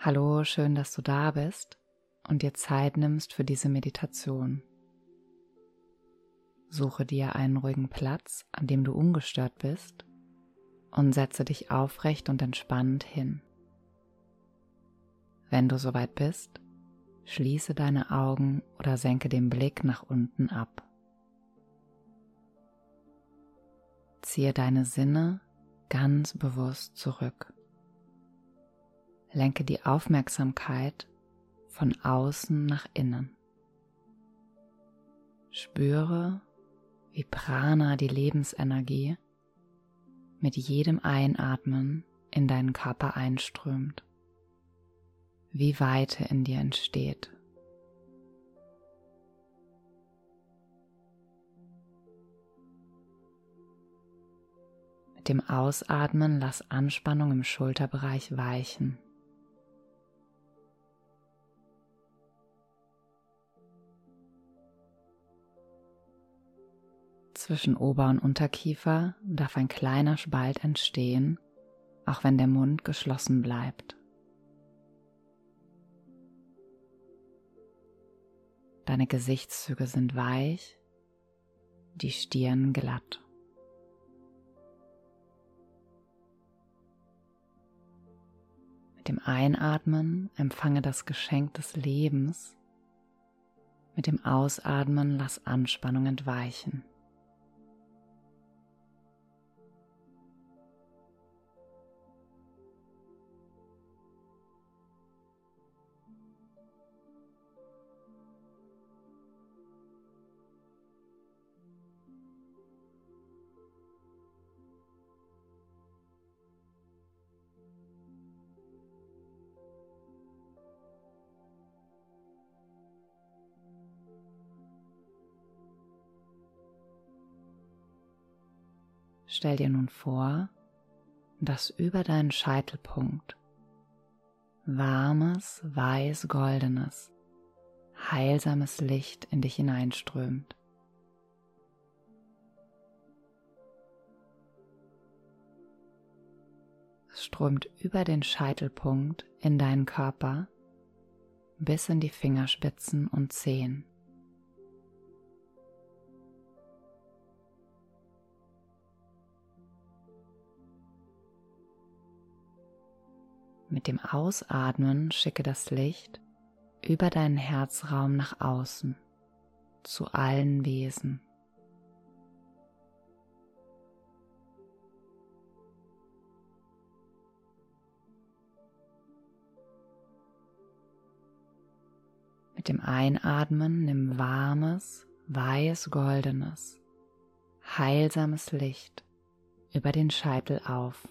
Hallo, schön, dass du da bist und dir Zeit nimmst für diese Meditation. Suche dir einen ruhigen Platz, an dem du ungestört bist und setze dich aufrecht und entspannt hin. Wenn du soweit bist, schließe deine Augen oder senke den Blick nach unten ab. Ziehe deine Sinne ganz bewusst zurück. Lenke die Aufmerksamkeit von außen nach innen. Spüre, wie Prana, die Lebensenergie, mit jedem Einatmen in deinen Körper einströmt, wie Weite in dir entsteht. Mit dem Ausatmen lass Anspannung im Schulterbereich weichen. Zwischen Ober- und Unterkiefer darf ein kleiner Spalt entstehen, auch wenn der Mund geschlossen bleibt. Deine Gesichtszüge sind weich, die Stirn glatt. Mit dem Einatmen empfange das Geschenk des Lebens, mit dem Ausatmen lass Anspannung entweichen. Stell dir nun vor, dass über deinen Scheitelpunkt warmes, weiß-goldenes, heilsames Licht in dich hineinströmt. Es strömt über den Scheitelpunkt in deinen Körper bis in die Fingerspitzen und Zehen. Mit dem Ausatmen schicke das Licht über deinen Herzraum nach außen zu allen Wesen. Mit dem Einatmen nimm warmes, weiß-goldenes, heilsames Licht über den Scheitel auf.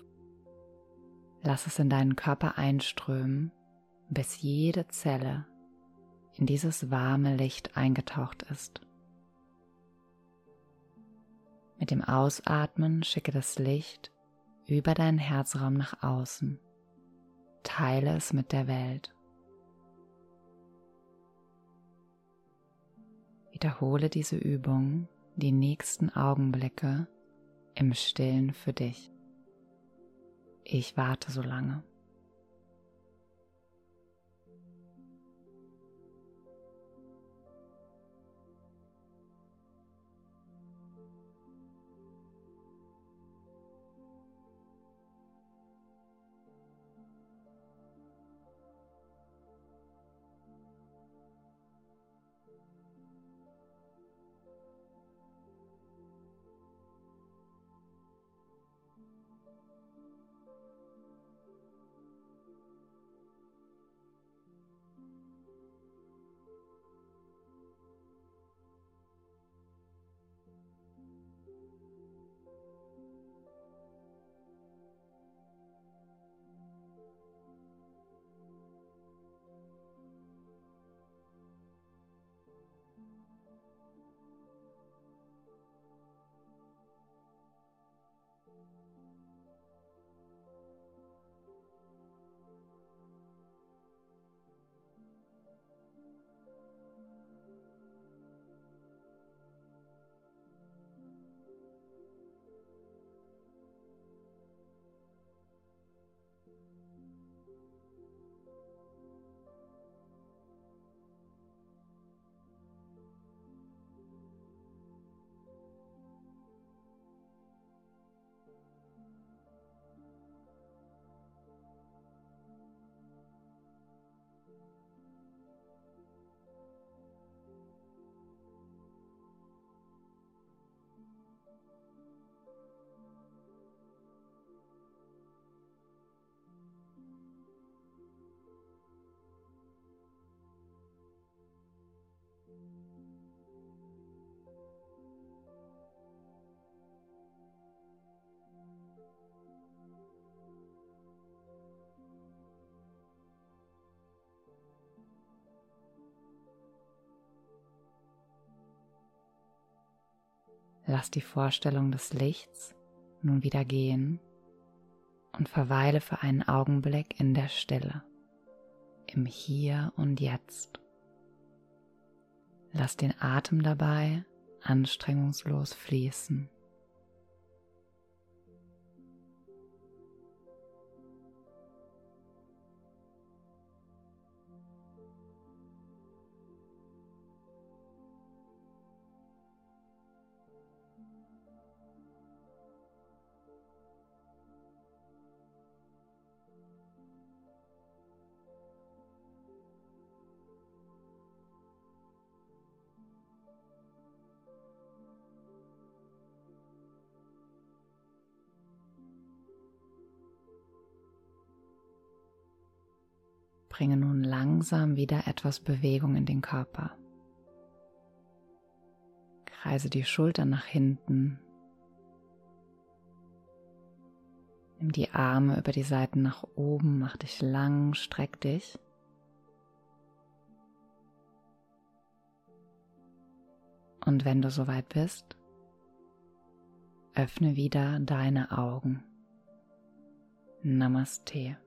Lass es in deinen Körper einströmen, bis jede Zelle in dieses warme Licht eingetaucht ist. Mit dem Ausatmen schicke das Licht über deinen Herzraum nach außen. Teile es mit der Welt. Wiederhole diese Übung die nächsten Augenblicke im Stillen für dich. Ich warte so lange. Lass die Vorstellung des Lichts nun wieder gehen und verweile für einen Augenblick in der Stille, im Hier und Jetzt. Lass den Atem dabei anstrengungslos fließen. Bringe nun langsam wieder etwas Bewegung in den Körper. Kreise die Schultern nach hinten. Nimm die Arme über die Seiten nach oben, mach dich lang, streck dich. Und wenn du soweit bist, öffne wieder deine Augen. Namaste.